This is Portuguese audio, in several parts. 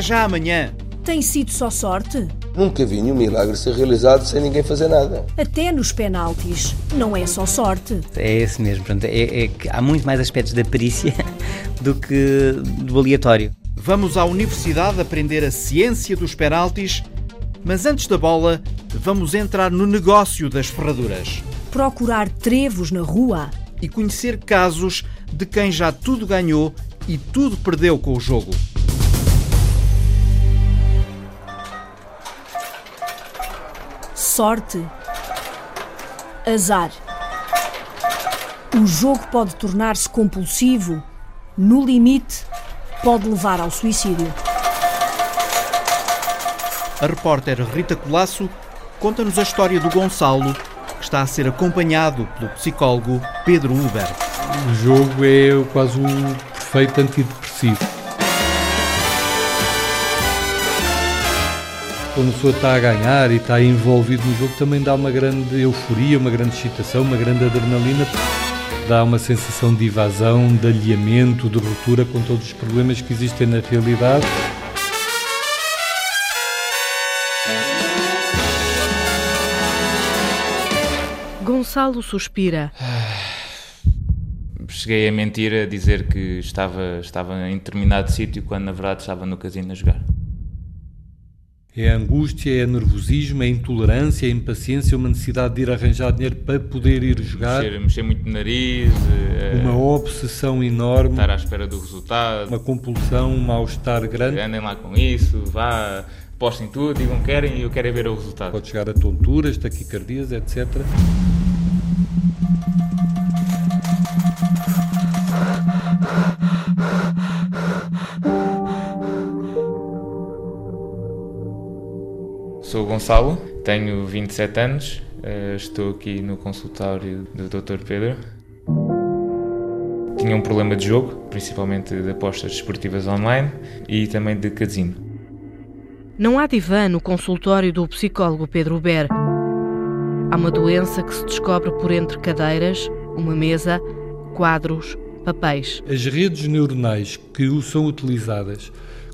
Até já amanhã. Tem sido só sorte? Nunca vi nenhum milagre ser realizado sem ninguém fazer nada. Até nos penaltis. Não é só sorte. É esse mesmo. Portanto, é, é que há muito mais aspectos da perícia do que do aleatório. Vamos à universidade aprender a ciência dos penaltis, mas antes da bola, vamos entrar no negócio das ferraduras Procurar trevos na rua. e conhecer casos de quem já tudo ganhou e tudo perdeu com o jogo. Sorte. Azar. O jogo pode tornar-se compulsivo. No limite, pode levar ao suicídio. A repórter Rita Colasso conta-nos a história do Gonçalo, que está a ser acompanhado pelo psicólogo Pedro Uber. O jogo é quase um perfeito antidepressivo. Quando a pessoa está a ganhar e está envolvido no jogo, também dá uma grande euforia, uma grande excitação, uma grande adrenalina. Dá uma sensação de evasão, de alinhamento, de ruptura com todos os problemas que existem na realidade. Gonçalo suspira. Cheguei a mentir a dizer que estava, estava em determinado sítio quando na verdade estava no casino a jogar. É a angústia, é nervosismo, é intolerância, é impaciência, uma necessidade de ir arranjar dinheiro para poder ir jogar, Mexer, mexer muito no nariz, eh, uma obsessão enorme, estar à espera do resultado. uma compulsão, um mal-estar grande. Andem lá com isso, vá, postem tudo, digam que querem e eu quero é ver o resultado. Pode chegar a tonturas, taquicardias, etc. Gonçalo, tenho 27 anos, eh, estou aqui no consultório do Dr. Pedro. Tinha um problema de jogo, principalmente de apostas desportivas online e também de casino. Não há divã no consultório do psicólogo Pedro Ber. Há uma doença que se descobre por entre cadeiras, uma mesa, quadros, papéis. As redes neuronais que o são utilizadas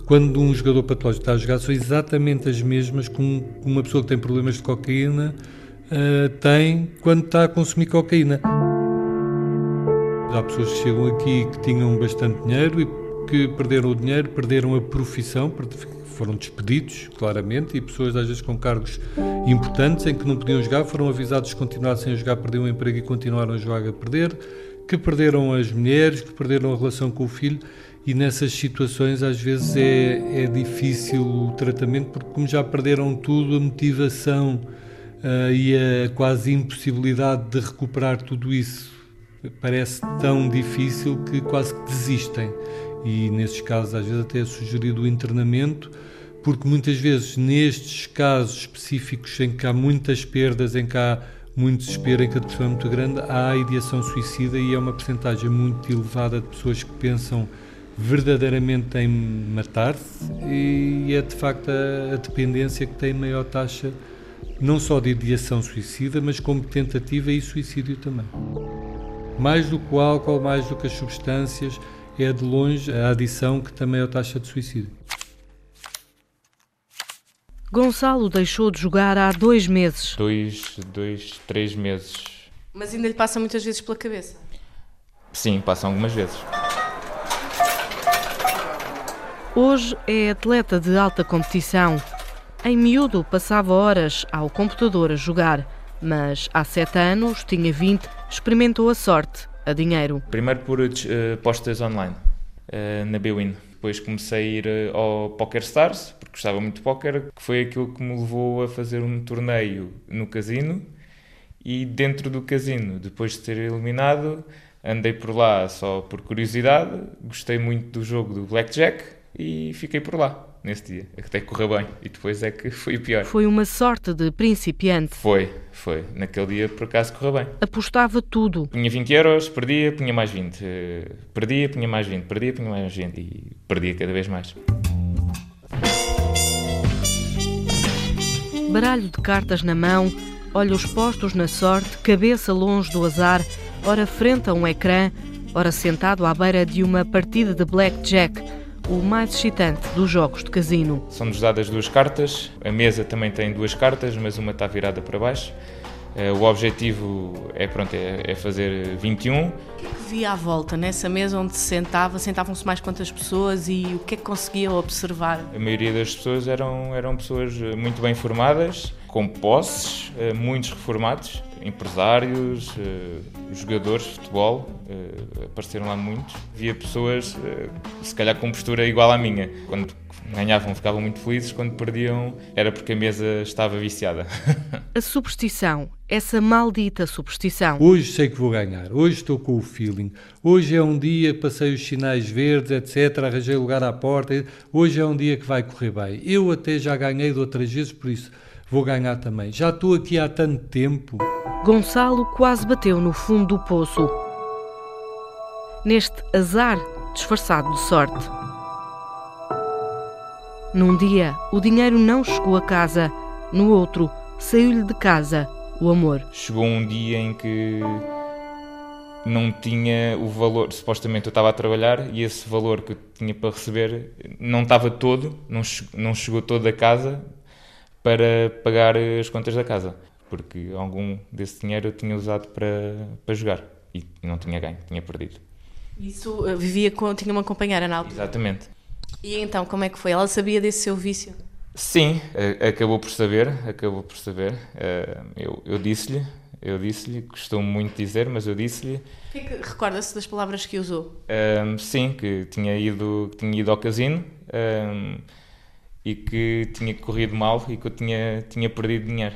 quando um jogador patológico está a jogar são exatamente as mesmas que um- uma pessoa que tem problemas de cocaína ah, tem quando está a consumir cocaína. Há pessoas que chegam aqui que tinham bastante dinheiro e que perderam o dinheiro, perderam a profissão, foram despedidos, claramente, e pessoas às vezes com cargos importantes em que não podiam jogar, foram avisados que continuassem a jogar, perderam o emprego e continuaram a jogar a perder, que perderam as mulheres, que perderam a relação com o filho, e nessas situações às vezes é, é difícil o tratamento, porque como já perderam tudo, a motivação ah, e a quase impossibilidade de recuperar tudo isso parece tão difícil que quase que desistem. E nesses casos, às vezes, até é sugerido o internamento, porque muitas vezes, nestes casos específicos em que há muitas perdas, em que há muito desespero, em que a depressão é muito grande, há a ideação suicida e é uma percentagem muito elevada de pessoas que pensam verdadeiramente em matar-se e é de facto a, a dependência que tem maior taxa não só de ideação suicida, mas como tentativa e suicídio também. Mais do que o álcool, mais do que as substâncias, é de longe a adição que tem maior taxa de suicídio. Gonçalo deixou de jogar há dois meses. Dois, dois, três meses. Mas ainda lhe passa muitas vezes pela cabeça. Sim, passam algumas vezes. Hoje é atleta de alta competição. Em miúdo passava horas ao computador a jogar, mas há sete anos, tinha 20, experimentou a sorte, a dinheiro. Primeiro por eh, apostas online, eh, na Bwin. Depois comecei a ir eh, ao Poker Stars, porque gostava muito de póquer, que foi aquilo que me levou a fazer um torneio no casino. E dentro do casino, depois de ser eliminado, andei por lá só por curiosidade, gostei muito do jogo do Blackjack e fiquei por lá nesse dia. Até correu bem e depois é que foi o pior. Foi uma sorte de principiante. Foi, foi. Naquele dia por acaso correu bem. Apostava tudo. Punha 20 euros, perdia, punha mais 20. eh, Perdia, punha mais 20. Perdia, punha mais 20. E perdia cada vez mais. Baralho de cartas na mão, olhos postos na sorte, cabeça longe do azar, ora frente a um ecrã, ora sentado à beira de uma partida de blackjack, o mais excitante dos jogos de casino. São-nos dadas duas cartas, a mesa também tem duas cartas, mas uma está virada para baixo. Eh, o objetivo é, pronto, é, é fazer 21. O que é que via à volta, nessa mesa onde se sentava? Sentavam-se mais quantas pessoas e o que é que conseguiam observar? A maioria das pessoas eram, eram pessoas muito bem formadas, com posses, eh, muitos reformados, empresários, eh, jogadores de futebol, apareceram lá muitos. Via pessoas, se calhar com postura igual à minha. Quando ganhavam ficavam muito felizes, quando perdiam era porque a mesa estava viciada. A superstição, essa maldita superstição. Hoje sei que vou ganhar, hoje estou com o feeling, hoje é um dia, passei os sinais verdes, etc, arranjei lugar à porta, hoje é um dia que vai correr bem. Eu até já ganhei de outras vezes, por isso vou ganhar também. Já estou aqui há tanto tempo. Gonçalo quase bateu no fundo do poço. Neste azar disfarçado de sorte. Num dia, o dinheiro não chegou a casa. No outro, saiu-lhe de casa o amor. Chegou um dia em que não tinha o valor, supostamente eu estava a trabalhar e esse valor que eu tinha para receber não estava todo, não, não chegou todo a casa para pagar as contas da casa, porque algum desse dinheiro eu tinha usado para, para jogar e não tinha ganho, tinha perdido. Isso eh, vivia com, tinha uma companheira na altura? Exatamente. E então, como é que foi? Ela sabia desse seu vício? Sim, acabou por saber, acabou por saber. Eh, eu, eu disse-lhe, eu disse-lhe, costumo muito dizer, mas eu disse-lhe. Que é recorda-se das palavras que usou? Um, ehm, sim, que tinha ido, que tinha ido ao casino um, ehm, e que tinha corrido mal e que eu tinha, tinha perdido dinheiro.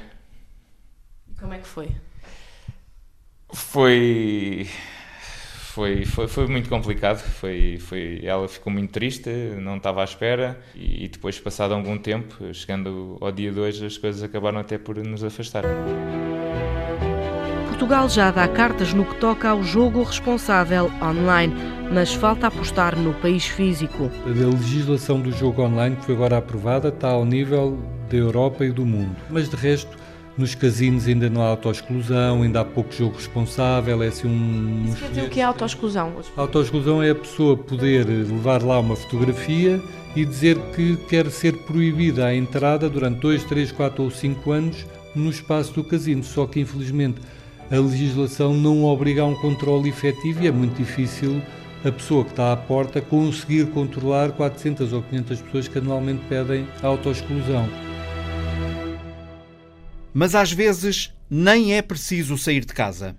Como é que foi? Foi foi, foi, foi muito complicado. Foi, foi, ela ficou muito triste, não estava à espera. E, depois, passado algum tempo, chegando ao dia 2, as coisas acabaram até por nos afastar. Portugal já dá cartas no que toca ao jogo responsável online, mas falta apostar no país físico. A legislação do jogo online que foi agora aprovada está ao nível da Europa e do mundo, mas de resto nos casinos ainda não há autoexclusão, ainda há pouco jogo responsável, é assim um... Isso quer dizer o que é autoexclusão? A autoexclusão é a pessoa poder levar lá uma fotografia e dizer que quer ser proibida a entrada durante 2, 3, 4 ou 5 anos no espaço do casino, só que infelizmente a legislação não obriga a um controle efetivo e é muito difícil a pessoa que está à porta conseguir controlar 400 ou 500 pessoas que anualmente pedem autoexclusão. Mas às vezes nem é preciso sair de casa.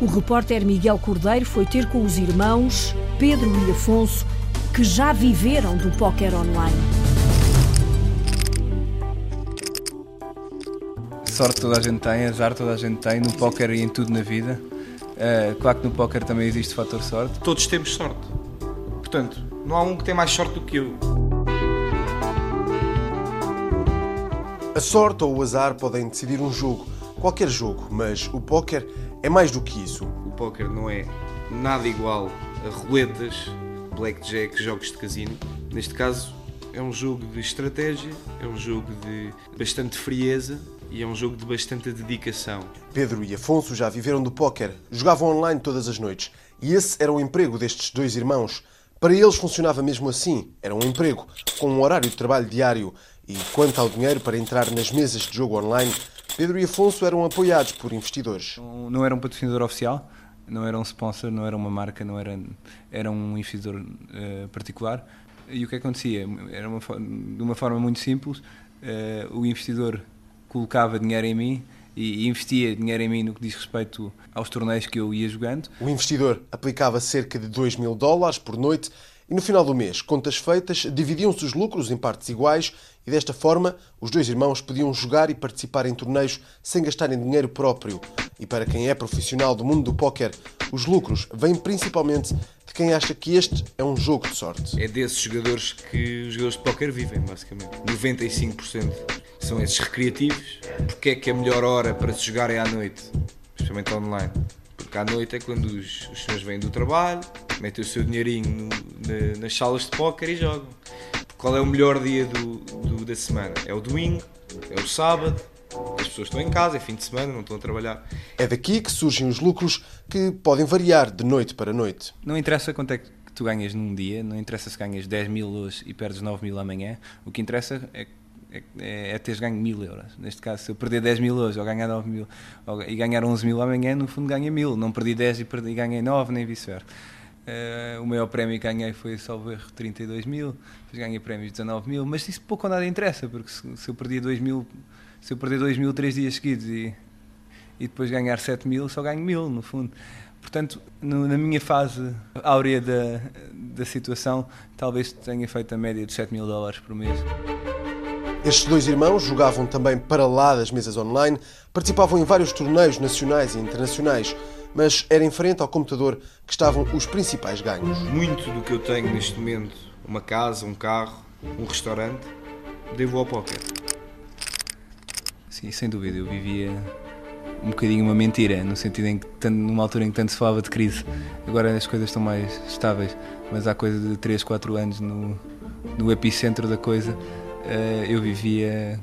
O repórter Miguel Cordeiro foi ter com os irmãos Pedro e Afonso, que já viveram do póquer online. Sorte toda a gente tem, azar toda a gente tem, no póquer e em tudo na vida. Uh, claro que no póquer também existe fator sorte. Todos temos sorte. Portanto, não há um que tem mais sorte do que eu. A sorte ou o azar podem decidir um jogo, qualquer jogo, mas o póquer é mais do que isso. O póquer não é nada igual a roletas, blackjack, jogos de casino. Neste caso, é um jogo de estratégia, é um jogo de bastante frieza e é um jogo de bastante dedicação. Pedro e Afonso já viveram do póquer, jogavam online todas as noites e esse era o emprego destes dois irmãos. Para eles funcionava mesmo assim, era um emprego, com um horário de trabalho diário e quanto ao dinheiro para entrar nas mesas de jogo online, Pedro e Afonso eram apoiados por investidores. Não, era um patrocinador oficial, não era um sponsor, não era uma marca, não era, era um investidor uh, particular. E o que acontecia? Era uma, de uma forma muito simples, uh, o investidor colocava dinheiro em mim e investia dinheiro em mim no que diz respeito aos torneios que eu ia jogando. O investidor aplicava cerca de 2 mil dólares por noite e no final do mês, contas feitas, dividiam-se os lucros em partes iguais e desta forma os dois irmãos podiam jogar e participar em torneios sem gastarem dinheiro próprio. E para quem é profissional do mundo do póquer, os lucros vêm principalmente de quem acha que este é um jogo de sorte. É desses jogadores que os jogadores de póquer vivem, basicamente. 95% são esses recreativos. Porque é que a melhor hora para se jogar é à noite, especialmente online? Porque à noite é quando os, os senhores vêm do trabalho, metem o seu dinheirinho no, na, nas salas de póquer e jogam. Qual é o melhor dia do, do, da semana? É o domingo, é o sábado, as pessoas estão em casa, é fim de semana, não estão a trabalhar. É daqui que surgem os lucros que podem variar de noite para noite. Não interessa quanto é que tu ganhas num dia, não interessa se ganhas 10 mil hoje e perdes 9 mil amanhã, o que interessa é, é, é, teres ganho mil euros. Neste caso, se eu perder 10 mil hoje ou ganhar 9 mil e ganhar 11 mil amanhã, no fundo ganha mil. Não perdi 10 e, perdi, e ganhei 9, nem vice-versa. Uh, o maior prémio que ganhei foi, salvo erro, 32 mil, depois ganhei prémios de 19 mil, mas isso pouco ou nada interessa, porque se, se eu perdi 2 mil, se eu perder 2 mil 3 dias seguidos e, e depois ganhar 7 mil, só ganho mil, no fundo. Portanto, no, na minha fase áurea da, da situação, talvez tenha feito a média de 7 mil dólares por mês. Estes dois irmãos jogavam também para lá das mesas online, participavam em vários torneios nacionais e internacionais, mas era em frente ao computador que estavam os principais ganhos. Muito do que eu tenho neste momento, uma casa, um carro, um restaurante, devo ao póquer. Sim, sem dúvida, eu vivia um bocadinho uma mentira, no sentido em que, numa altura em que tanto se falava de crise, agora as coisas estão mais estáveis, mas há coisa de 3, 4 anos no, no epicentro da coisa, eu vivia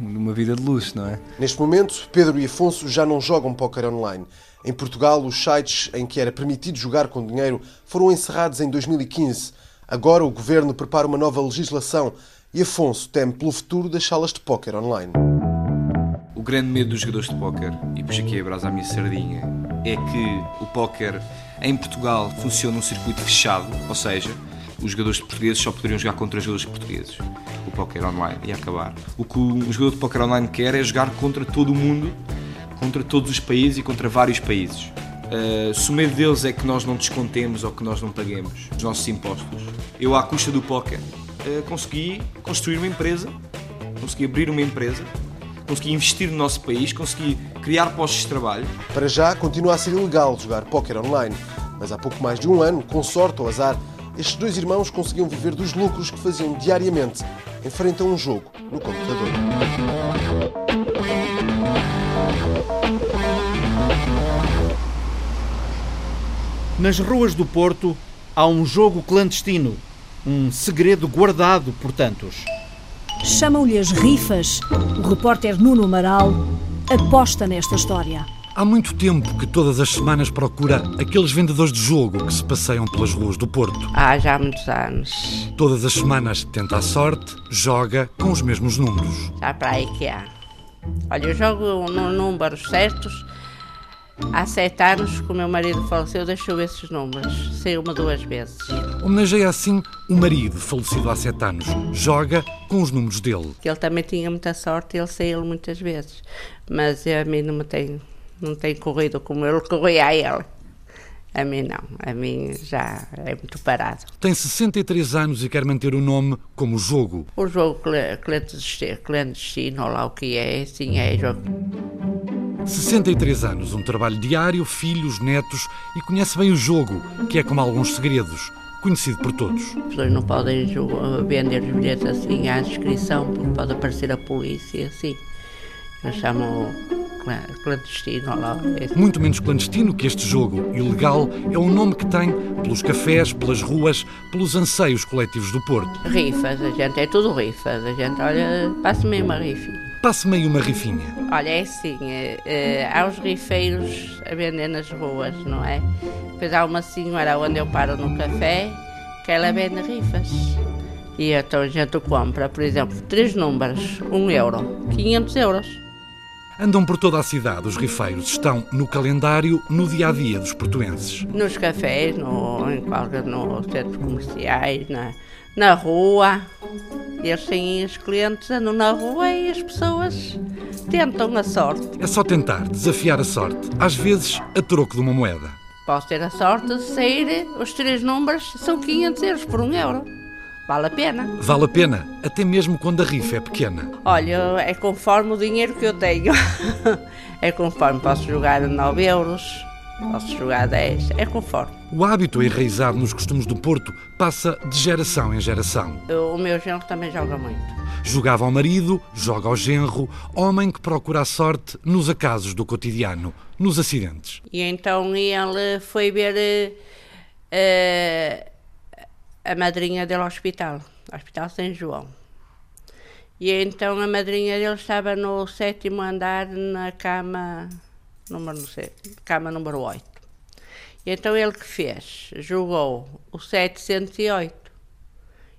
numa vida de luxo, não é? Neste momento, Pedro e Afonso já não jogam póquer online. Em Portugal, os sites em que era permitido jogar com dinheiro foram encerrados em 2015. Agora o governo prepara uma nova legislação e Afonso teme pelo futuro das salas de póquer online. O grande medo dos jogadores de póquer, e puxo aqui a brasa à minha sardinha, é que o póquer em Portugal funciona num circuito fechado, ou seja, os jogadores portugueses só poderiam jogar contra jogadores portugueses. O póquer online ia acabar. O que um jogador de póquer online quer é jogar contra todo o mundo, contra todos os países e contra vários países. Uh, se o medo deles é que nós não descontemos ou que nós não paguemos os nossos impostos, eu, à custa do póquer, uh, consegui construir uma empresa, consegui abrir uma empresa, consegui investir no nosso país, consegui criar postos de trabalho. Para já, continua a ser ilegal jogar póquer online, mas há pouco mais de um ano, com sorte ou azar, estes dois irmãos conseguiam viver dos lucros que faziam diariamente em frente a um jogo no computador. Nas ruas do Porto há um jogo clandestino, um segredo guardado por tantos. Chamam-lhe as rifas. O repórter Nuno Amaral aposta nesta história. Há muito tempo que todas as semanas procura aqueles vendedores de jogo que se passeiam pelas ruas do Porto. Há já muitos anos. Todas as semanas tenta a sorte, joga com os mesmos números. Já para aí que há. Olha, eu jogo no números certos. Há sete anos que o meu marido faleceu, deixou esses números. Sei uma duas vezes. Homenageia assim o marido falecido há sete anos. Joga com os números dele. Ele também tinha muita sorte, ele saiu muitas vezes. Mas a mim não me tem não tem corrido como ele corria a ele. A mim não, a mim já é muito parado. Tem 63 anos e quer manter o nome como jogo. O jogo clandestino, lá o que é, sim, é jogo. 63 anos, um trabalho diário, filhos, netos e conhece bem o jogo, que é como alguns segredos, conhecido por todos. As pessoas não podem vender os bilhetes assim à inscrição, porque pode aparecer a polícia, assim. Nós chamam clandestino lá. Muito menos clandestino que este jogo ilegal é o nome que tem pelos cafés, pelas ruas, pelos anseios coletivos do Porto. Rifas, a gente é tudo rifas. A gente, olha, passa-me uma rifinha. Passe-me aí uma rifinha. Olha, é assim, é, é, há os rifeiros a vender nas ruas, não é? Depois há uma senhora onde eu paro no café que ela vende rifas. E então a gente compra, por exemplo, três números, um euro, 500 euros. Andam por toda a cidade. Os rifeiros estão no calendário, no dia a dia dos portuenses. Nos cafés, no, em qualquer, nos centros comerciais, na, na rua. Eles têm os clientes, andam na rua e as pessoas tentam a sorte. É só tentar, desafiar a sorte, às vezes a troco de uma moeda. Posso ter a sorte de sair, os três números são 500 euros por um euro. Vale a pena. Vale a pena, até mesmo quando a rifa é pequena. Olha, é conforme o dinheiro que eu tenho. é conforme posso jogar 9 euros, posso jogar 10, é conforme. O hábito enraizado nos costumes do Porto passa de geração em geração. O meu genro também joga muito. Jogava ao marido, joga ao genro, homem que procura a sorte nos acasos do cotidiano, nos acidentes. E então ele foi ver. Uh, a madrinha dele ao hospital, Hospital São João. E então a madrinha dele estava no sétimo andar, na cama número, não sei, cama número 8. Então ele que fez? Jogou o 708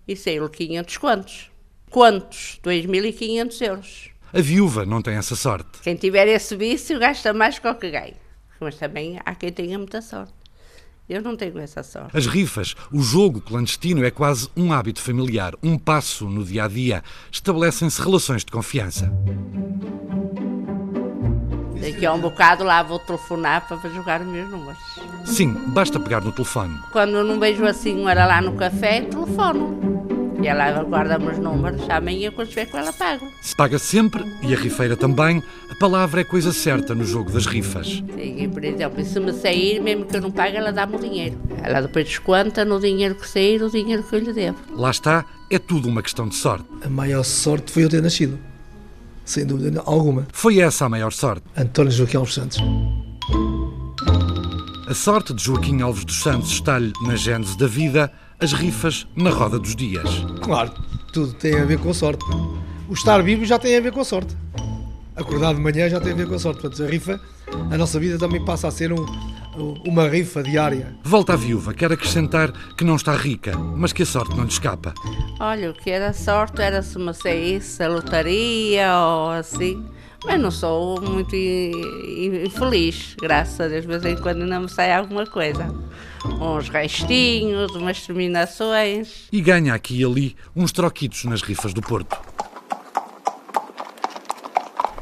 e saiu-lhe 500 quantos? Quantos? 2.500 euros. A viúva não tem essa sorte. Quem tiver esse vício gasta mais que o que ganha. Mas também há quem tenha muita sorte. Eu não tenho essa sorte. As rifas, o jogo clandestino é quase um hábito familiar, um passo no dia a dia. Estabelecem-se relações de confiança. Daqui a um bocado lá vou telefonar para jogar os meus números. Sim, basta pegar no telefone. Quando eu não vejo a senhora lá no café, telefono. E ela guarda-me os números, amanhã quando estiver com ela pago. Se paga sempre, e a rifeira também, a palavra é coisa certa no jogo das rifas. Sim, por exemplo, se me sair, mesmo que eu não pague, ela dá-me o dinheiro. Ela depois desconta no dinheiro que sair o dinheiro que eu lhe devo. Lá está, é tudo uma questão de sorte. A maior sorte foi eu ter nascido. Sem dúvida alguma. Foi essa a maior sorte. António Joaquim Alves Santos. A sorte de Joaquim Alves dos Santos está-lhe na gênese da vida, as rifas na roda dos dias. Claro, tudo tem a ver com a sorte. O estar vivo já tem a ver com a sorte. Acordar de manhã já tem a ver com a sorte. Portanto, a rifa, a nossa vida também passa a ser um, uma rifa diária. Volta à viúva, quer acrescentar que não está rica, mas que a sorte não lhe escapa. Olha, o que era sorte era se me saísse a lotaria ou assim. Mas não sou muito infeliz, graças a Deus, de vez em quando ainda me sai alguma coisa. Uns restinhos, umas terminações. E ganha aqui e ali uns troquitos nas rifas do Porto.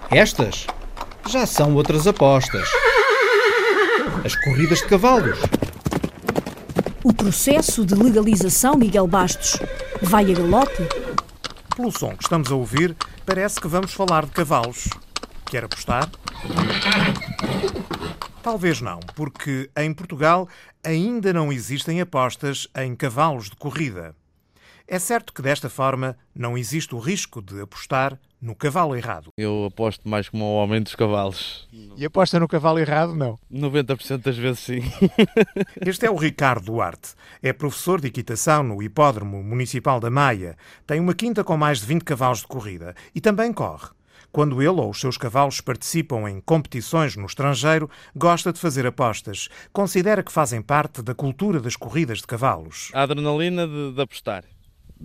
Estas já são outras apostas. As corridas de cavalos. O processo de legalização, Miguel Bastos, vai a galope? Pelo som que estamos a ouvir, parece que vamos falar de cavalos. Quer apostar? Talvez não, porque em Portugal ainda não existem apostas em cavalos de corrida. É certo que desta forma não existe o risco de apostar no cavalo errado. Eu aposto mais como ao homem dos cavalos. E aposta no cavalo errado, não? 90% das vezes sim. este é o Ricardo Duarte. É professor de equitação no Hipódromo Municipal da Maia. Tem uma quinta com mais de 20 cavalos de corrida e também corre. Quando ele ou os seus cavalos participam em competições no estrangeiro, gosta de fazer apostas. Considera que fazem parte da cultura das corridas de cavalos. A adrenalina de, de apostar.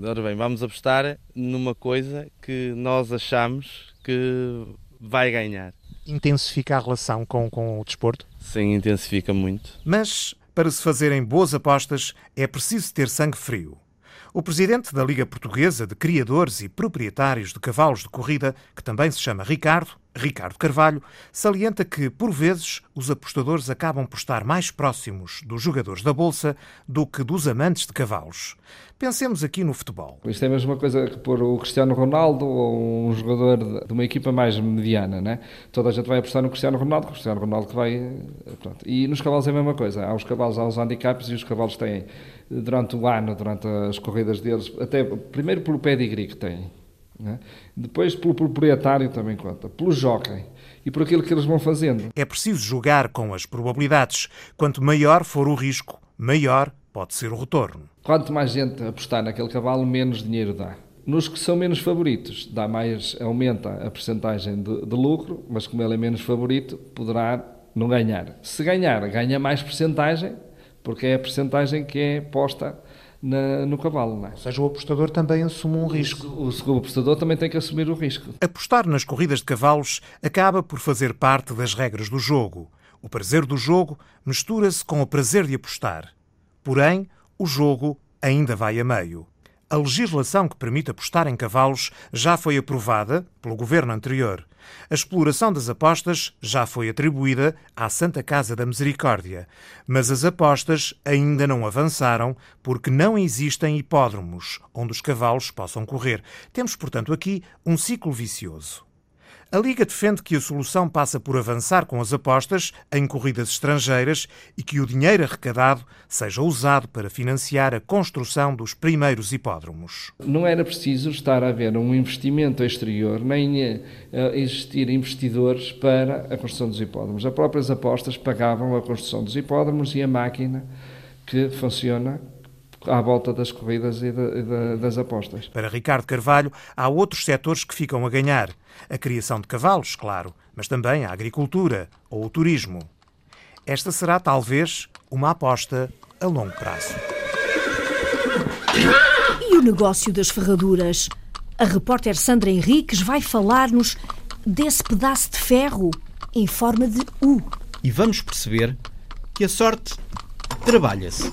Ora bem, vamos apostar numa coisa que nós achamos que vai ganhar. Intensifica a relação com, com o desporto? Sim, intensifica muito. Mas, para se fazerem boas apostas, é preciso ter sangue frio. O presidente da Liga Portuguesa de Criadores e Proprietários de Cavalos de Corrida, que também se chama Ricardo, Ricardo Carvalho, salienta que, por vezes, os apostadores acabam por estar mais próximos dos jogadores da Bolsa do que dos amantes de cavalos. Pensemos aqui no futebol. Isto é a mesma coisa que pôr o Cristiano Ronaldo ou um jogador de uma equipa mais mediana, né? Toda a gente vai apostar no Cristiano Ronaldo, o Cristiano Ronaldo que vai. Pronto. E nos cavalos é a mesma coisa. Há os cavalos, há os handicaps e os cavalos têm, durante o ano, durante as corridas deles, até primeiro pelo pedigree que têm. Né? Depois, pelo proprietário também conta, pelo jockey e por aquilo que eles vão fazendo. É preciso jogar com as probabilidades. Quanto maior for o risco, maior pode ser o retorno. Quanto mais gente apostar naquele cavalo, menos dinheiro dá. Nos que são menos favoritos, dá mais, aumenta a percentagem de, de lucro, mas como ele é menos favorito, poderá não ganhar. Se ganhar, ganha mais percentagem, porque é a percentagem que é posta na, no cavalo. Não é? Ou seja, o apostador também assume um risco. O, o, o apostador também tem que assumir o risco. Apostar nas corridas de cavalos acaba por fazer parte das regras do jogo. O prazer do jogo mistura-se com o prazer de apostar. Porém, o jogo ainda vai a meio. A legislação que permite apostar em cavalos já foi aprovada pelo governo anterior. A exploração das apostas já foi atribuída à Santa Casa da Misericórdia, mas as apostas ainda não avançaram porque não existem hipódromos onde os cavalos possam correr. Temos, portanto, aqui um ciclo vicioso. A Liga defende que a solução passa por avançar com as apostas em corridas estrangeiras e que o dinheiro arrecadado seja usado para financiar a construção dos primeiros hipódromos. Não era preciso estar a haver um investimento exterior, nem existir investidores para a construção dos hipódromos. As próprias apostas pagavam a construção dos hipódromos e a máquina que funciona à volta das corridas e, das apostas. Para Ricardo Carvalho, há outros setores que ficam a ganhar. A criação de cavalos, claro, mas também a agricultura ou o turismo. Esta será talvez uma aposta a longo prazo. E o negócio das ferraduras? A repórter Sandra Henriques vai falar-nos desse pedaço de ferro em forma de U. E vamos perceber que a sorte trabalha-se.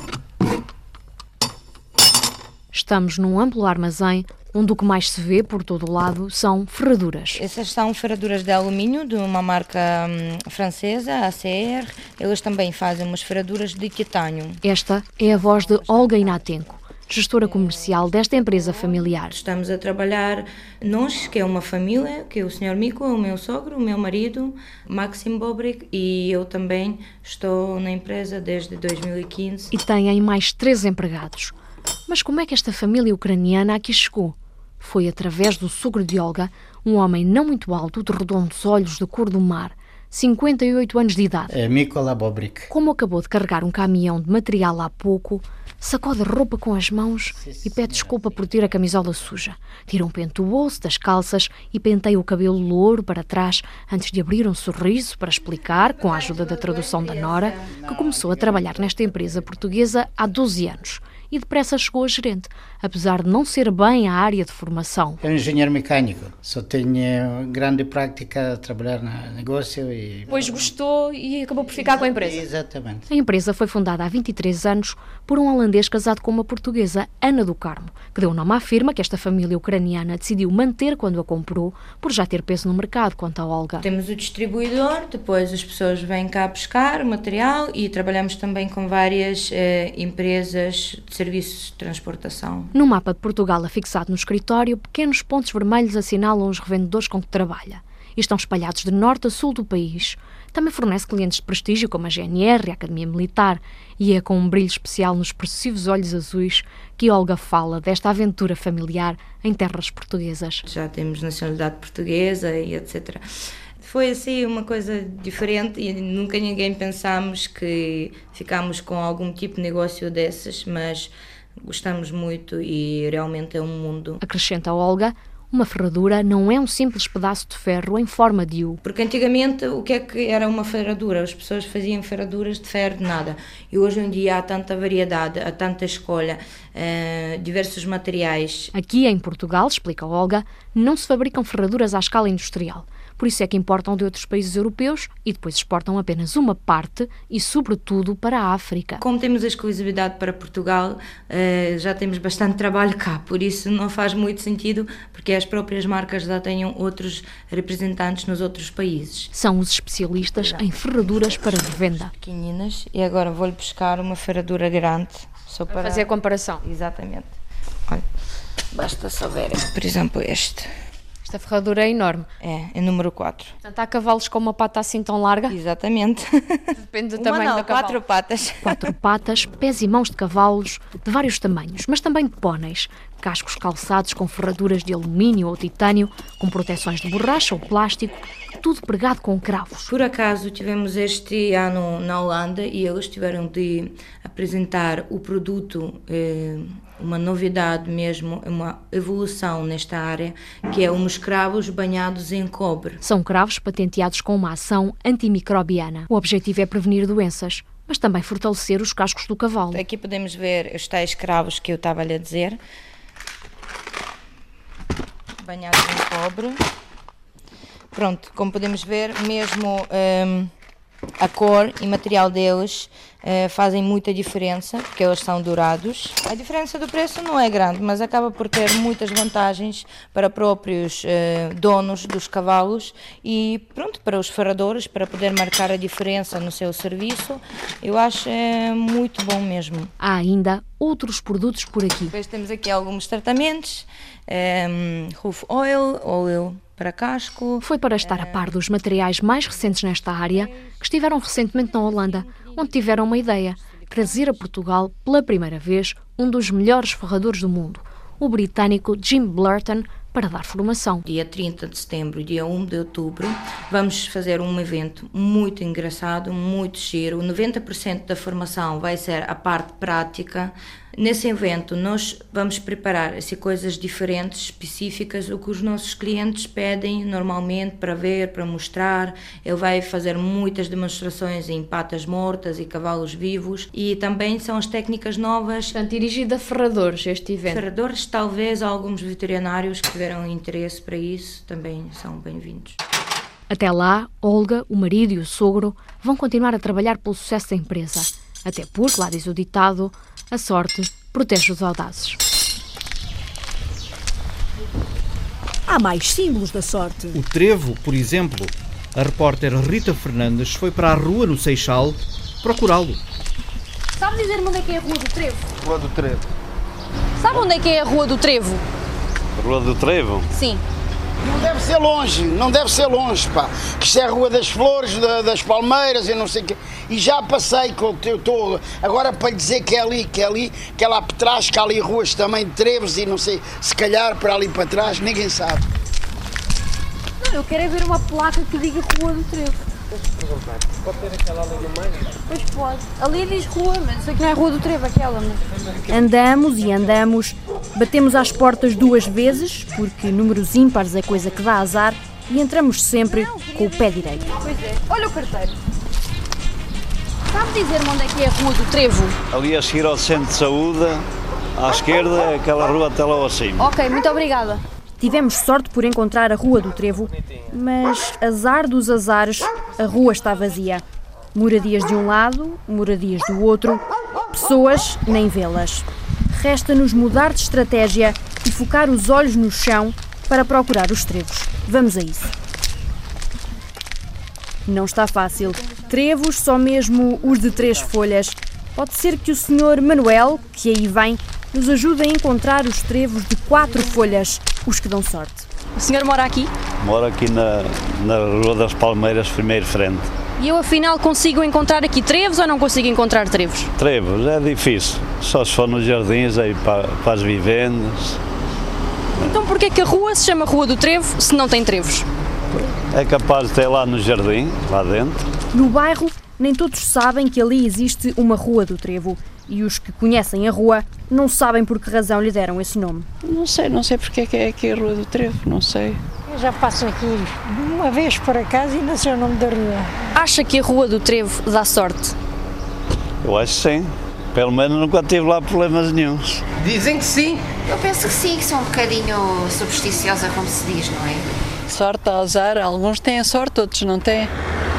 Estamos num amplo armazém onde o que mais se vê por todo o lado são ferraduras. Essas são ferraduras de alumínio de uma marca hum, francesa, ACR. Eles também fazem umas ferraduras de titânio. Esta é a voz de Olga Inatenko, gestora comercial desta empresa familiar. Estamos a trabalhar nós, que é uma família, que é o Sr. Mico, o meu sogro, o meu marido, Maxim Bobrik, e eu também estou na empresa desde 2015. E têm mais três empregados. Mas como é que esta família ucraniana aqui chegou? Foi através do sogro de Olga, um homem não muito alto, de redondos olhos de cor do mar, 58 anos de idade. É Mikola Bobrik. Como acabou de carregar um caminhão de material há pouco, sacode a roupa com as mãos e pede desculpa por ter a camisola suja. Tira um pente do bolso das calças e penteia o cabelo louro para trás antes de abrir um sorriso para explicar, com a ajuda da tradução da Nora, que começou a trabalhar nesta empresa portuguesa há 12 anos e depressa chegou a gerente, apesar de não ser bem a área de formação. É um engenheiro mecânico, só tenho grande prática a trabalhar no negócio e... Pois gostou e acabou por ficar com a empresa. Exatamente. A empresa foi fundada há 23 anos por um holandês casado com uma portuguesa, Ana do Carmo, que deu nome à firma que esta família ucraniana decidiu manter quando a comprou, por já ter peso no mercado, quanto a Olga. Temos o distribuidor, depois as pessoas vêm cá buscar o material e trabalhamos também com várias eh, empresas de serviços de transportação. No mapa de Portugal afixado no escritório, pequenos pontos vermelhos assinalam os revendedores com que trabalha. E estão espalhados de norte a sul do país. Também fornece clientes de prestígio como a GNR, a Academia Militar, e é com um brilho especial nos expressivos olhos azuis que Olga fala desta aventura familiar em terras portuguesas. Já temos nacionalidade portuguesa e etc. Foi assim uma coisa diferente e nunca ninguém pensámos que ficámos com algum tipo de negócio desses, mas gostamos muito e realmente é um mundo. Acrescenta Olga, uma ferradura não é um simples pedaço de ferro em forma de U. Porque antigamente o que é que era uma ferradura? As pessoas faziam ferraduras de ferro de nada. E hoje em dia há tanta variedade, há tanta escolha, uh, diversos materiais. Aqui em Portugal, explica Olga, não se fabricam ferraduras à escala industrial. Por isso é que importam de outros países europeus e depois exportam apenas uma parte e, sobretudo, para a África. Como temos a exclusividade para Portugal, eh, já temos bastante trabalho cá, por isso não faz muito sentido, porque as próprias marcas já tenham outros representantes nos outros países. São os especialistas em ferraduras para revenda. Pequeninas, e agora vou-lhe buscar uma ferradura grande. Só para... para fazer a comparação. Exatamente. Olha, basta só ver, por exemplo, este. Esta ferradura é enorme. É, é número 4. Portanto, há cavalos com uma pata assim tão larga? Exatamente. Depende do Uma tamanho não, do cavalo. quatro patas. Quatro patas, pés e mãos de cavalos de vários tamanhos, mas também de póneis. Cascos calçados com ferraduras de alumínio ou titânio, com proteções de borracha ou plástico, tudo pregado com cravos. Por acaso tivemos este ano na Holanda e eles tiveram de apresentar o produto, eh, uma novidade mesmo, uma evolução nesta área, que é uns cravos banhados em cobre. São cravos patenteados com uma ação antimicrobiana. O objetivo é prevenir doenças, mas também fortalecer os cascos do cavalo. Aqui podemos ver os tais cravos que eu estava a dizer, banhados em cobre. Pronto, como podemos ver, mesmo hum, a cor e material deles eh, fazem muita diferença, porque eles são dourados. A diferença do preço não é grande, mas acaba por ter muitas vantagens para próprios eh, donos dos cavalos e pronto, para os ferradores, para poder marcar a diferença no seu serviço. Eu acho é muito bom mesmo. Há ainda outros produtos por aqui. Depois temos aqui alguns tratamentos, um, roof oil, óleo para casco. Foi para estar a par dos materiais mais recentes nesta área que estiveram recentemente na Holanda, onde tiveram uma ideia: trazer a Portugal pela primeira vez um dos melhores ferradores do mundo, o britânico Jim Blurton, para dar formação. Dia 30 de setembro e dia 1 de outubro vamos fazer um evento muito engraçado, muito giro. 90% da formação vai ser a parte prática. Nesse evento nós vamos preparar assim, coisas diferentes, específicas, o que os nossos clientes pedem normalmente para ver, para mostrar. Ele vai fazer muitas demonstrações em patas mortas e cavalos vivos e também são as técnicas novas. Portanto, dirigido a ferradores este evento. Ferradores, talvez alguns veterinários que tiveram interesse para isso também são bem-vindos. Até lá, Olga, o marido e o sogro vão continuar a trabalhar pelo sucesso da empresa. Até porque, lá diz o ditado, a sorte protege os audazes. Há mais símbolos da sorte. O trevo, por exemplo. A repórter Rita Fernandes foi para a rua no Seixal procurá-lo. Sabe dizer-me onde é que é a Rua do Trevo? Rua do Trevo. Sabe onde é que é a Rua do Trevo? Rua do Trevo? Sim. Não deve ser longe, não deve ser longe, pá. Que isto é a Rua das Flores, da- das Palmeiras e não sei o quê. E já passei, com eu estou agora para dizer que é ali, que é ali, que é lá por trás, que há ali ruas também de trevos e não sei, se calhar para ali para trás, ninguém sabe. Não, eu quero é ver uma placa que diga Rua do Trevo. Pode ter aquela ali no meio? Pois pode. Ali diz Rua, mas sei que não é Rua do Trevo aquela, mas... Andamos e andamos, batemos às portas duas vezes, porque números ímpares é coisa que dá azar, e entramos sempre com o pé direito. Pois é. Olha o carteiro. Sabe dizer-me onde é que é a Rua do Trevo? Ali a seguir ao centro de saúde, à esquerda, é aquela rua até lá acima. Ok, muito obrigada. Tivemos sorte por encontrar a Rua do Trevo, mas azar dos azares, a rua está vazia. Moradias de um lado, moradias do outro, pessoas nem vê-las. Resta-nos mudar de estratégia e focar os olhos no chão para procurar os trevos. Vamos a isso. Não está fácil. Trevos, só mesmo os de três folhas. Pode ser que o Sr. Manuel, que aí vem, nos ajude a encontrar os trevos de quatro folhas, os que dão sorte. O senhor mora aqui? Moro aqui na, na Rua das Palmeiras, primeiro frente. E eu afinal consigo encontrar aqui trevos ou não consigo encontrar trevos? Trevos, é difícil. Só se for nos jardins, aí para, para as vivendas. Então porquê que a rua se chama Rua do Trevo se não tem trevos? É capaz de ter lá no jardim, lá dentro. No bairro, nem todos sabem que ali existe uma Rua do Trevo. E os que conhecem a rua não sabem por que razão lhe deram esse nome. Não sei, não sei porque é que é aqui a Rua do Trevo, não sei. Eu já passo aqui uma vez por acaso e não sei o nome da rua. Acha que a Rua do Trevo dá sorte? Eu acho que sim. Pelo menos nunca tive lá problemas nenhums. Dizem que sim. Eu penso que sim, que sou um bocadinho supersticiosa, como se diz, não é? Sorte, azar, alguns têm sorte, outros não têm.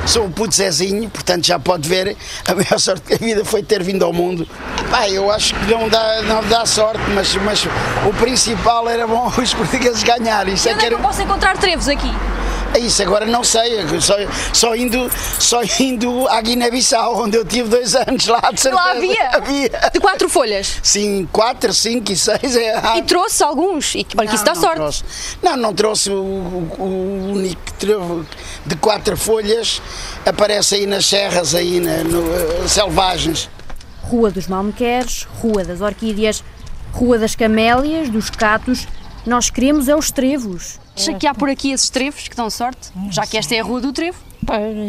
Sou um puto Zezinho, portanto já pode ver a maior sorte da vida foi ter vindo ao mundo. Epá, eu acho que não dá, não dá sorte, mas, mas o principal era bom os portugueses ganharem. Isso E onde é que era... eu posso encontrar trevos aqui? É Isso agora não sei, só, só, indo, só indo à Guiné-Bissau, onde eu tive dois anos lá, de certeza. Lá havia? havia. De quatro folhas? Sim, quatro, cinco e seis. É, E trouxe alguns? E, olha que isso dá não sorte. Trouxe. Não, não trouxe o, o- o único trevo de quatro folhas, aparece aí nas serras, aí na, no, eh, selvagens. Rua dos Malmequeres, Rua das Orquídeas, Rua das Camélias, dos Catos. Nós queremos é os trevos. Acha que há por aqui esses trevos que dão sorte? Já que esta é a Rua do Trevo?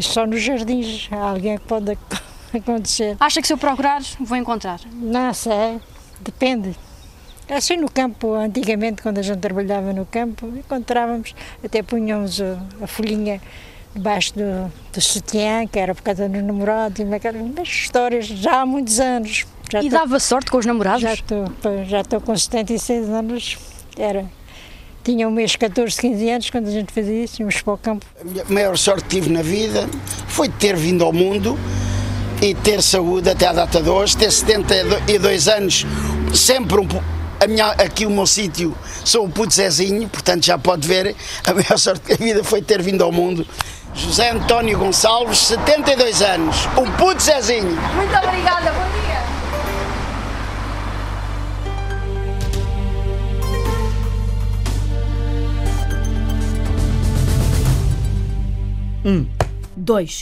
Só nos jardins há alguém que pode ac- acontecer. Acha que se eu procurar, vou encontrar? Não sei, depende. Assim no campo, antigamente, quando a gente trabalhava no campo, encontrávamos, até punhamos a, folhinha debaixo do, do sutiã, que era por causa dos namorados, e aquelas histórias já há muitos anos. Já E tô- dava sorte com os namorados? Já estou já estou com 76 anos, era. Tinha um mês 14, 15 anos quando a gente fazia isso, íamos para o campo. A maior sorte que tive na vida foi ter vindo ao mundo e ter saúde até à data de hoje, ter 72 anos, sempre um, a minha, aqui o meu sítio, sou um puto Zezinho, portanto já pode ver, a maior sorte da vida foi ter vindo ao mundo. José António Gonçalves, 72 anos, um puto Zezinho. Muito obrigada, bom dia. Um, Dois,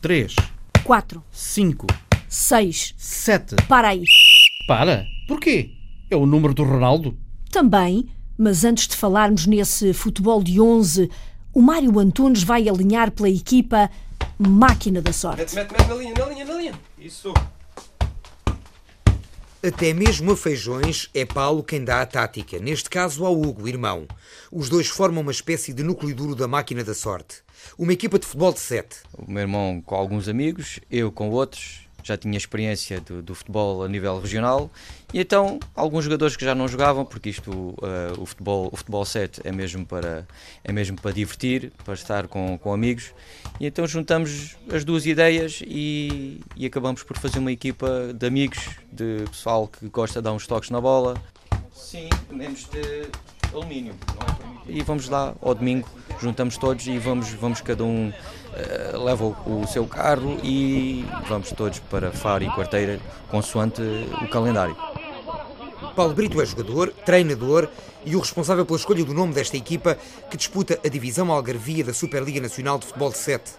três, quatro, cinco, seis. sete. Para aí. Para? Porquê? É o número do Ronaldo? Também, Mas antes de falarmos nesse futebol de 11, o Mário Antunes vai alinhar pela equipa Máquina da Sorte. Mete, mete, mete na linha, na linha, na linha. Isso. Até mesmo a Feijões é Paulo quem dá a tática, neste caso ao Hugo, irmão. Os dois formam uma espécie de núcleo duro da máquina da sorte. Uma equipa de futebol de sete. O meu irmão com alguns amigos, eu com outros, já tinha experiência do, do, futebol a nível regional. E então alguns jogadores que já não jogavam porque isto uh, o futebol o futebol 7 é mesmo para é mesmo para divertir para estar com, com amigos. E então juntamos as duas ideias e, e acabamos por fazer uma equipa de amigos de pessoal que gosta de dar uns toques na bola. Sim menos de alumínio é e vamos lá ao domingo juntamos todos e vamos vamos cada um uh, leva o, o, seu carro e vamos todos para Faro e Quarteira, consoante o calendário. Paulo Brito é jogador, treinador e o responsável pela escolha do nome desta equipa que disputa a divisão Algarvia da Superliga Nacional de Futebol de 7.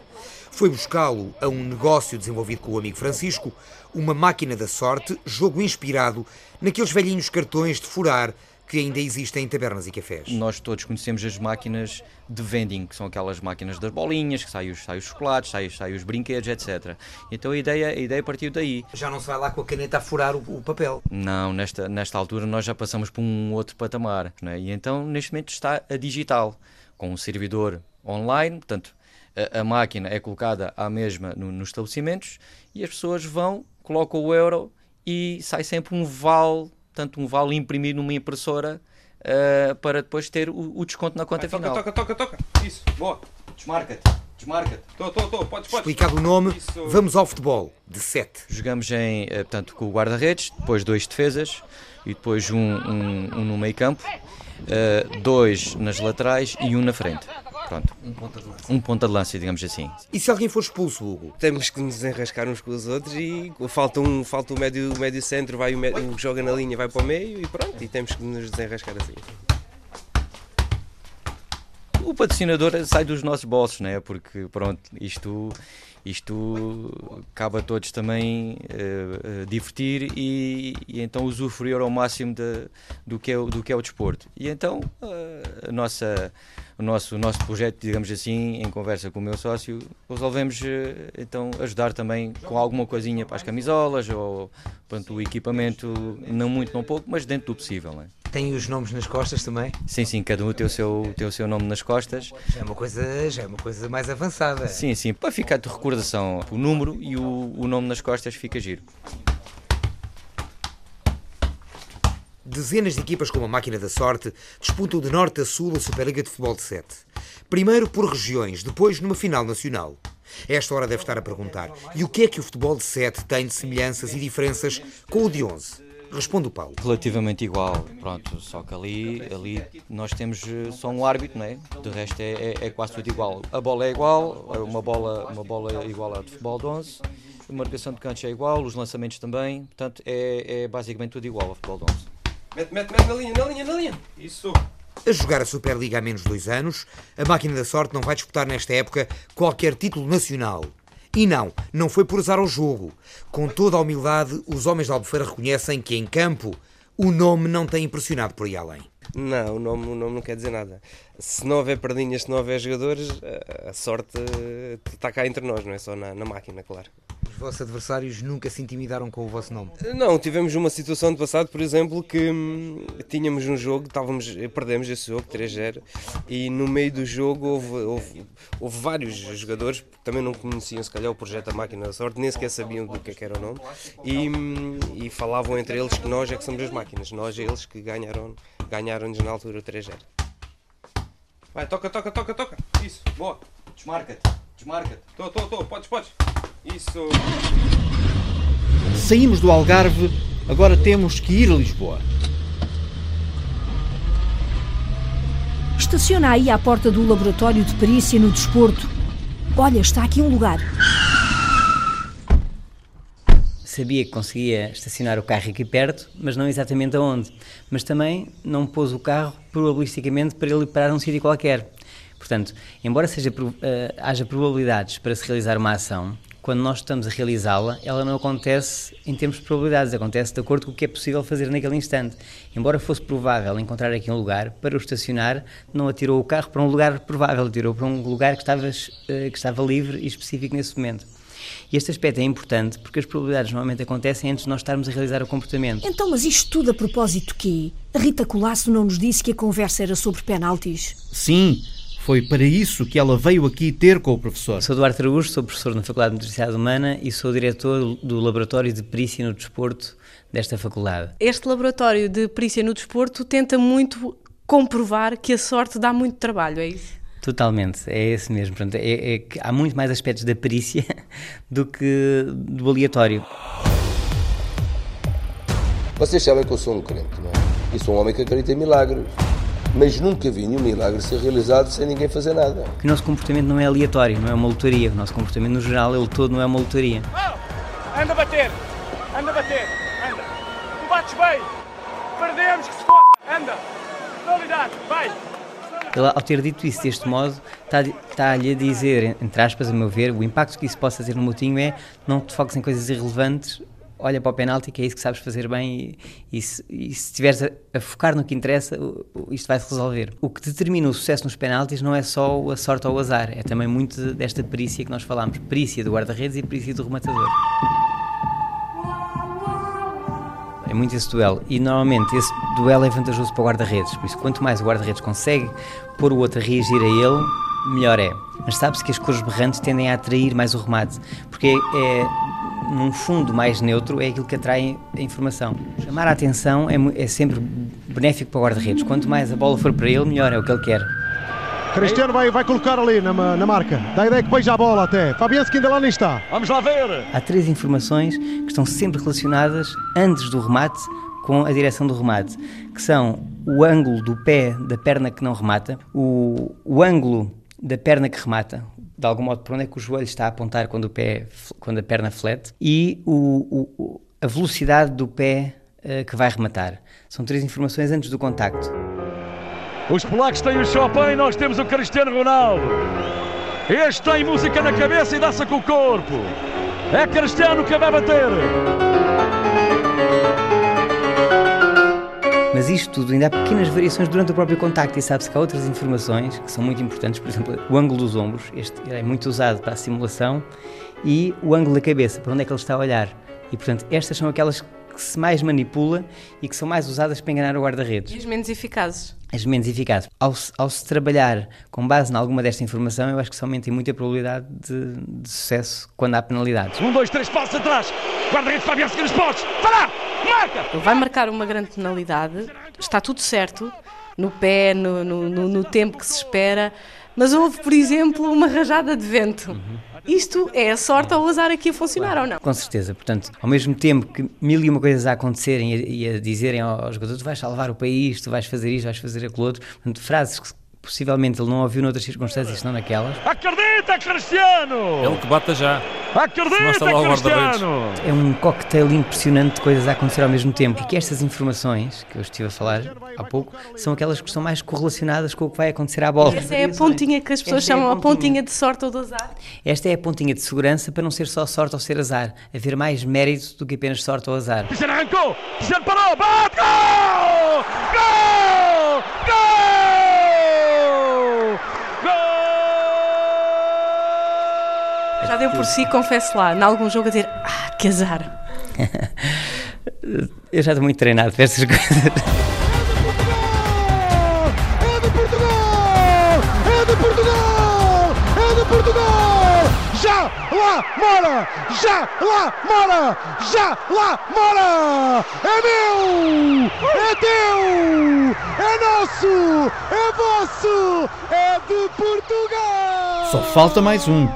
Foi buscá-lo a um negócio desenvolvido com o amigo Francisco, uma máquina da sorte, jogo inspirado naqueles velhinhos cartões de furar que ainda existem em tabernas e cafés. Nós todos conhecemos as máquinas de vending, que são aquelas máquinas das bolinhas, que saem os, saem os chocolates, saem, saem os brinquedos, etc. Então a ideia, a ideia partiu daí. Já não se vai lá com a caneta a furar o, o papel? Não, nesta, nesta altura nós já passamos por um outro patamar. Né? E então neste momento está a digital, com um servidor online, portanto a, a máquina é colocada à mesma no, nos estabelecimentos e as pessoas vão, colocam o euro e sai sempre um vale portanto, um vale imprimir numa impressora uh, para depois ter o, o desconto na conta Vai, final. Toca, toca, toca, toca. Isso, boa. Desmarca-te. Desmarca-te. Estou, estou, estou. Podes, podes. Explicado o nome, Isso. vamos ao futebol. De 7. Jogamos em, eh, portanto, com o guarda-redes, depois dois defesas e depois um, um, um no meio campo, uh, dois nas laterais e um na frente. Pronto. Um ponta de lança. Um ponta de lança, digamos assim. E se alguém for expulso, Hugo? Temos que nos enrascar uns com os outros e falta um, falta o médio, o médio centro, vai o, médio, o que joga na linha vai para o meio e pronto, e temos que nos desenrascar assim. O patrocinador sai dos nossos bolsos, né? Porque pronto, isto isto cabe a todos também uh, uh, divertir e, e, então usufruir ao máximo de, do, que é, do que é o desporto. E então uh, a nossa o nosso, nosso projeto, digamos assim, em conversa com o meu sócio, resolvemos então ajudar também com alguma coisinha para as camisolas ou pronto, o equipamento, não muito, não pouco, mas dentro do possível. Não é? Tem os nomes nas costas também? Sim, sim, cada um tem o seu, tem o seu nome nas costas. Já é uma coisa, já é uma coisa mais avançada. Sim, sim, para ficar de recordação, o número e o, o nome nas costas fica giro. Dezenas de equipas como a Máquina da Sorte disputam de norte a sul a Superliga de Futebol de 7. Primeiro por regiões, depois numa final nacional. Esta hora deve estar a perguntar: e o que é que o futebol de 7 tem de semelhanças e diferenças com o de 11? Responde o Paulo. Relativamente igual, pronto, só que ali, ali nós temos eh, só um árbitro, não é? De resto é, é, é quase tudo igual. A bola é igual, uma bola, uma bola igual à de futebol de 11, a marcação de cantos é igual, os lançamentos também, portanto é, é basicamente tudo igual ao futebol de 11. Mete, mete, mete na linha, na linha, na linha. Isso. A jogar a Superliga há menos de dois anos, a máquina da sorte não vai disputar nesta época qualquer título nacional. E não, não foi por usar o jogo. Com toda a humildade, os homens de Albufeira reconhecem que em campo o nome não tem impressionado por aí além. Não, o nome, o nome não quer dizer nada. Se não houver pardinhas, se não houver jogadores, a sorte está cá entre nós, não é só na, na máquina, claro. Os vossos adversários nunca se intimidaram com o vosso nome? Não, tivemos uma situação de passado, por exemplo, que hum, tínhamos um jogo, estávamos, perdemos esse jogo, 3-0, e no meio do jogo houve, houve, houve, vários jogadores que também não conheciam, se calhar, o projeto da Máquina da Sorte, nem sequer sabiam do que, é que era o nome, e, hum, e falavam entre eles que nós é que somos as máquinas, nós é eles que ganharam ganharam-nos na altura o 3-0. Vai, toca, toca, toca, toca. Isso, boa. Desmarca-te, desmarca-te. Estou, estou, estou, podes, podes. Isso. Saímos do Algarve, agora temos que ir a Lisboa. Estaciona aí à porta do laboratório de perícia no desporto. Olha, está aqui um lugar sabia que conseguia estacionar o carro aqui perto, mas não exatamente aonde. Mas também não pôs o carro probabilisticamente para ele parar num sítio qualquer. Portanto, embora seja, uh, haja probabilidades para se realizar uma ação, quando nós estamos a realizá-la, ela não acontece em termos de probabilidades, acontece de acordo com o que é possível fazer naquele instante. Embora fosse provável encontrar aqui um lugar para o estacionar, não atirou o carro para um lugar provável, atirou para um lugar que estava, eh, que estava livre e específico nesse momento. E este aspecto é importante porque as probabilidades normalmente acontecem antes de nós estarmos a realizar o comportamento. Então, mas isto tudo a propósito quê? A Rita Colasso não nos disse que a conversa era sobre penaltis? Sim, foi para isso que ela veio aqui ter com o professor. Sou Duarte Araújo, sou professor na Faculdade de Nutrição Humana e sou diretor do Laboratório de Perícia no Desporto desta faculdade. Este laboratório de perícia no desporto tenta muito comprovar que a sorte dá muito trabalho, é isso? Totalmente, é esse mesmo. Portanto, é, é há muito mais aspectos da perícia do que do aleatório. Vocês sabem que eu sou um crente, não é? E sou um homem que acredita em milagres. Mas nunca vi nenhum milagre ser realizado sem ninguém fazer nada. Que o nosso comportamento não é aleatório, não é uma lotaria. O nosso comportamento, no geral, ele todo não é uma lotaria. Oh, anda a bater! Anda a bater! Anda! Tu bates bem! Perdemos que se for! Anda! Solidariedade! Vai! Ele, ao ter dito isso deste modo, está-lhe está a dizer, entre aspas, a meu ver, o impacto que isso possa ter no motinho é não te foques em coisas irrelevantes, olha para o penalti, que é isso que sabes fazer bem, e, e, se, estiveres a, a, focar no que interessa, isto vai-se resolver. O que determina o sucesso nos penaltis não é só a sorte ou o azar, é também muito desta perícia que nós falamos, perícia do guarda-redes e perícia do rematador. É muito esse duelo. E normalmente esse duelo é vantajoso para o guarda-redes. Por isso, quanto mais o guarda-redes consegue pôr o outro a reagir a ele, melhor é. Mas sabe-se que as cores berrantes tendem a atrair mais o remate. Porque é, é num fundo mais neutro, é aquilo que atrai a informação. Chamar a atenção é, é sempre benéfico para o guarda-redes. Quanto mais a bola for para ele, melhor é o que ele quer. Cristiano vai, vai colocar ali na, na marca. Dá a ideia que beija a bola até. Fabianski ainda lá nem está. Vamos lá ver. Há três informações que estão sempre relacionadas antes do remate com a direção do remate, que são o ângulo do pé da perna que não remata, o, o ângulo da perna que remata, de algum modo para onde é que o joelho está a apontar quando, o pé, quando a perna flete, e o, o, a velocidade do pé uh, que vai rematar. São três informações antes do contacto. Os polacos têm o Chopin, nós temos o Cristiano Ronaldo. Este tem música na cabeça e dança com o corpo. É Cristiano que vai bater. Mas isto tudo ainda há pequenas variações durante o próprio contacto e sabe-se que há outras informações que são muito importantes, por exemplo, o ângulo dos ombros, este é muito usado para a simulação, e o ângulo da cabeça, para onde é que ele está a olhar. E portanto, estas são aquelas que se mais manipula e que são mais usadas para enganar o guarda-redes. E as menos eficazes? As menos eficazes. Ao, ao, se trabalhar com base em alguma desta informação, eu acho que se aumenta em muita probabilidade de, de sucesso quando há penalidades. Um, dois, três passos atrás. Guarda-redes Fabiano nos postos. Para! Marca! Ele vai marcar uma grande penalidade. Está tudo certo. No pé, no, no, no, no tempo que se espera. Mas houve, por exemplo, uma rajada de vento. Uhum isto é a sorte ou o azar aqui a funcionar claro, ou não? Com certeza. Portanto, ao mesmo tempo que mil e uma coisas a acontecerem e a, dizerem aos jogadores tu vais salvar o país, tu vais fazer isto, vais fazer aquilo outro, portanto, frases que possivelmente ele não ouviu noutras circunstâncias, senão naquelas. Acredita, Cristiano! É o que bata já. Acredita, Cristiano! É um cocktail impressionante de coisas a acontecer ao mesmo tempo. E que estas informações, que eu estive a falar há pouco, são aquelas que estão mais correlacionadas com o que vai acontecer à bola. Essa é a pontinha que as pessoas Esta chamam é a, pontinha. a pontinha de sorte ou de azar? Esta é a pontinha de segurança para não ser só sorte ou ser azar. Haver mais mérito do que apenas sorte ou azar. Cristiano arrancou! Cristiano parou! Bate! Gol! Gol! Gol! Já deu por si, confesso lá, em algum jogo a dizer, ah, que azar. Eu já estou muito treinado para essas coisas. É de Portugal! É de Portugal! É de Portugal! Já lá mora! Já lá mora! Já lá mora! É meu! É teu! É nosso! É vosso! É de Portugal! Só falta mais um.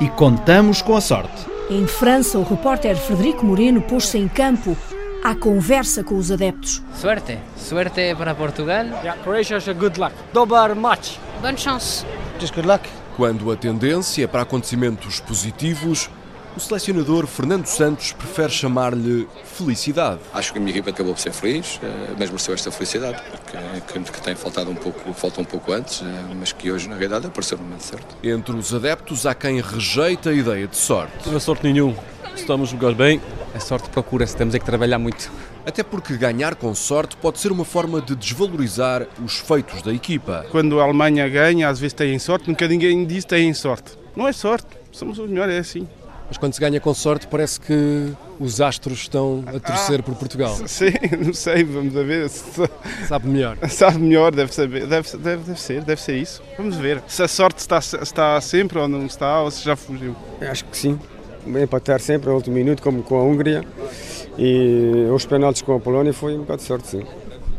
E contamos com a sorte. Em França, o repórter Frederico Moreno pôs-se em campo à conversa com os adeptos. Suerte, suerte para Portugal. Yeah, Croatia, good luck. Dobar match. Bonne chance. Just good luck. Quando a tendência para acontecimentos positivos, o selecionador Fernando Santos prefere chamar-lhe felicidade. Acho que a minha equipa acabou por ser feliz, eh, mas mereceu esta felicidade, porque que, que tem faltado um pouco, falta um pouco antes, eh, mas que hoje na realidade apareceu no momento certo. Entre os adeptos há quem rejeita a ideia de sorte. Não é sorte nenhum. Estamos a jogar bem. A sorte procura-se, temos é que trabalhar muito. Até porque ganhar com sorte pode ser uma forma de desvalorizar os feitos da equipa. Quando a Alemanha ganha, às vezes têm sorte, nunca ninguém diz que têm sorte. Não é sorte, somos os melhores, é assim. Mas quando se ganha com sorte, parece que os astros estão a torcer ah, por Portugal. Sim, não sei, vamos a ver. Sabe melhor. Sabe melhor, deve, saber, deve, deve, deve ser, deve ser isso. Vamos ver se a sorte está, está sempre ou não está, ou se já fugiu. Acho que sim. Bem empatar sempre ao último minuto, como com a Hungria. E os penaltis com a Polónia foi um bocado de sorte, sim.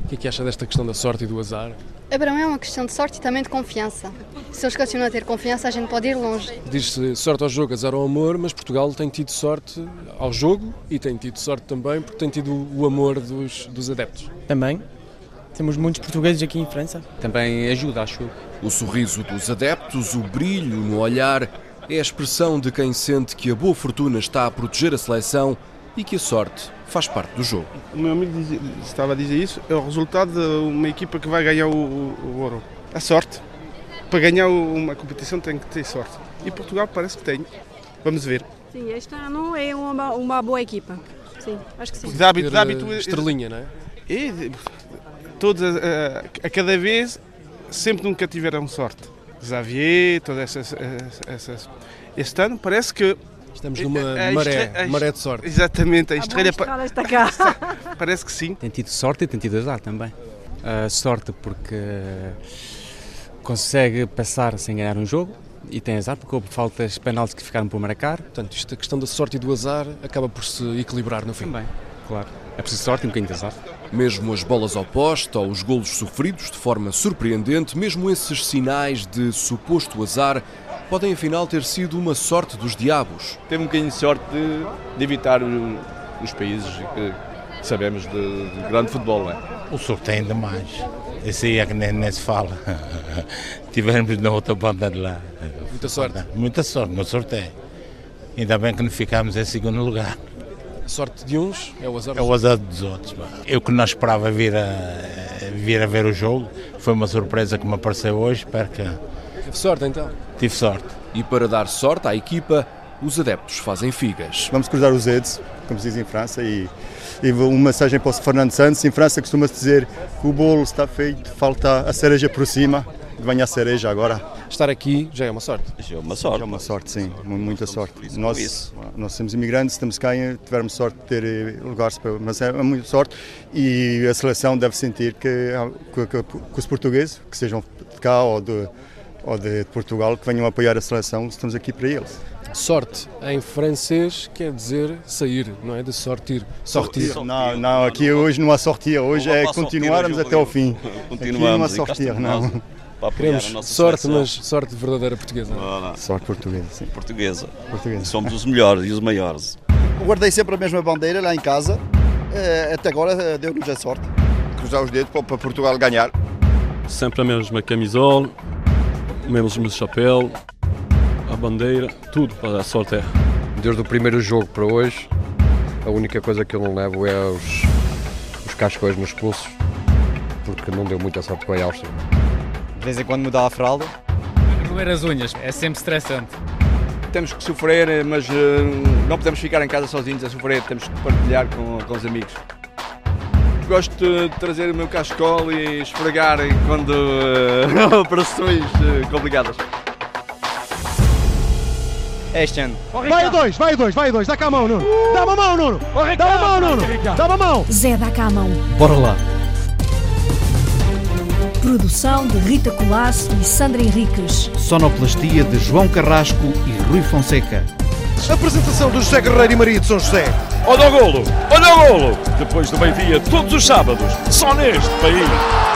O que é que acha desta questão da sorte e do azar? Abrão, é uma questão de sorte e também de confiança. Se eles continuam a ter confiança, a gente pode ir longe. Diz-se sorte ao jogo, azar ao amor, mas Portugal tem tido sorte ao jogo e tem tido sorte também porque tem tido o amor dos, dos adeptos. Também. Temos muitos portugueses aqui em França. Também ajuda, acho. O sorriso dos adeptos, o brilho no olhar, é a expressão de quem sente que a boa fortuna está a proteger a seleção e que a sorte faz parte do jogo. O meu amigo diz, estava a dizer isso, é o resultado de uma equipa que vai ganhar o, o, o ouro. A sorte. Para ganhar uma competição tem que ter sorte. E Portugal parece que tem. Vamos ver. Sim, este ano é uma, uma boa equipa. Sim, acho que sim. De hábito, de hábito, estrelinha, não é? E todos a, a, cada vez sempre nunca tiveram sorte. Xavier, todas essas, essas. Este ano parece que Estamos numa a, a maré, maré de sorte. Exatamente, a estrela. A está cá. Parece que sim. Tem tido sorte e tem tido azar também. Uh, sorte porque consegue passar sem ganhar um jogo e tem azar porque houve faltas penaltis que ficaram por marcar. Portanto, esta questão da sorte e do azar acaba por se equilibrar no fim. Também, claro. É preciso sorte e um bocadinho de azar. Mesmo as bolas ao poste ou os golos sofridos de forma surpreendente, mesmo esses sinais de suposto azar podem afinal ter sido uma sorte dos diabos. Teve um bocadinho de sorte de, de evitar os países que sabemos de, de, grande futebol, não é? O sorteio ainda mais. Esse aí é que nem, nem se fala. Tivemos na outra banda de lá. Muita sorte. Muita sorte no sorteio. Ainda bem que não ficámos em segundo lugar. A sorte de uns é o azar dos, é o azar dos outros. Eu que não esperava vir a, vir a ver o jogo, foi uma surpresa que me apareceu hoje. Espero que Teve sorte então? Tive sorte. E para dar sorte à equipa, os adeptos fazem figas. Vamos cruzar os dedos, como se diz em França, e, e uma mensagem para o Fernando Santos. Em França costuma-se dizer que o bolo está feito, falta a cereja por cima. Venha a cereja agora. Estar aqui já é uma sorte. Já é uma sorte. Já é uma sorte, sim, muita sorte. Nós, nós somos imigrantes, estamos cá e tivemos sorte de ter eh, lugares para. Mas é muita sorte e a seleção deve sentir que, que, que, que os portugueses, que sejam de cá ou de ou de Portugal que venham apoiar a seleção, estamos aqui para eles. Sorte em francês quer dizer sair, não é? De sortir. Sortir. Não, não, aqui hoje não há sortir, hoje é continuarmos até ao fim. Continuamos aqui não há sortir, não. Queremos sorte, mas sorte verdadeira portuguesa. Sorte portuguesa, sim. Portuguesa. portuguesa. Somos os melhores e os maiores. Guardei sempre a mesma bandeira lá em casa, eh, até agora eh, deu-nos a sorte. Cruzar os dedos para Portugal ganhar. Sempre a mesma camisola, o mesmo chapéu, a bandeira, tudo para a sorte é. Desde o primeiro jogo para hoje, a única coisa que eu não levo é os, os cascões nos pulsos, porque não deu muita sorte com a Áustria. De vez em quando mudar a fralda. Roer as unhas, é sempre estressante. Temos que sofrer, mas uh, não podemos ficar em casa sozinhos a sofrer, temos que partilhar com, com os amigos gosto de trazer o meu cascol e esfregar quando uh, operações uh, complicadas. Este ano. Vai a dois, vai a dois, vai a dois. Dá cá a mão, Nuno. Dá uma mão, Nuno. Dá uma mão, Nuno. Dá uma mão. Zé, dá cá a mão. Bora lá. Produção de Rita Colasso e Sandra Henriques. Sonoplastia de João Carrasco e Rui Fonseca. Apresentação do José Guerreiro e Maria de São José. Olha o golo! Olha o golo! Depois do meio-dia, todos os sábados, só neste país.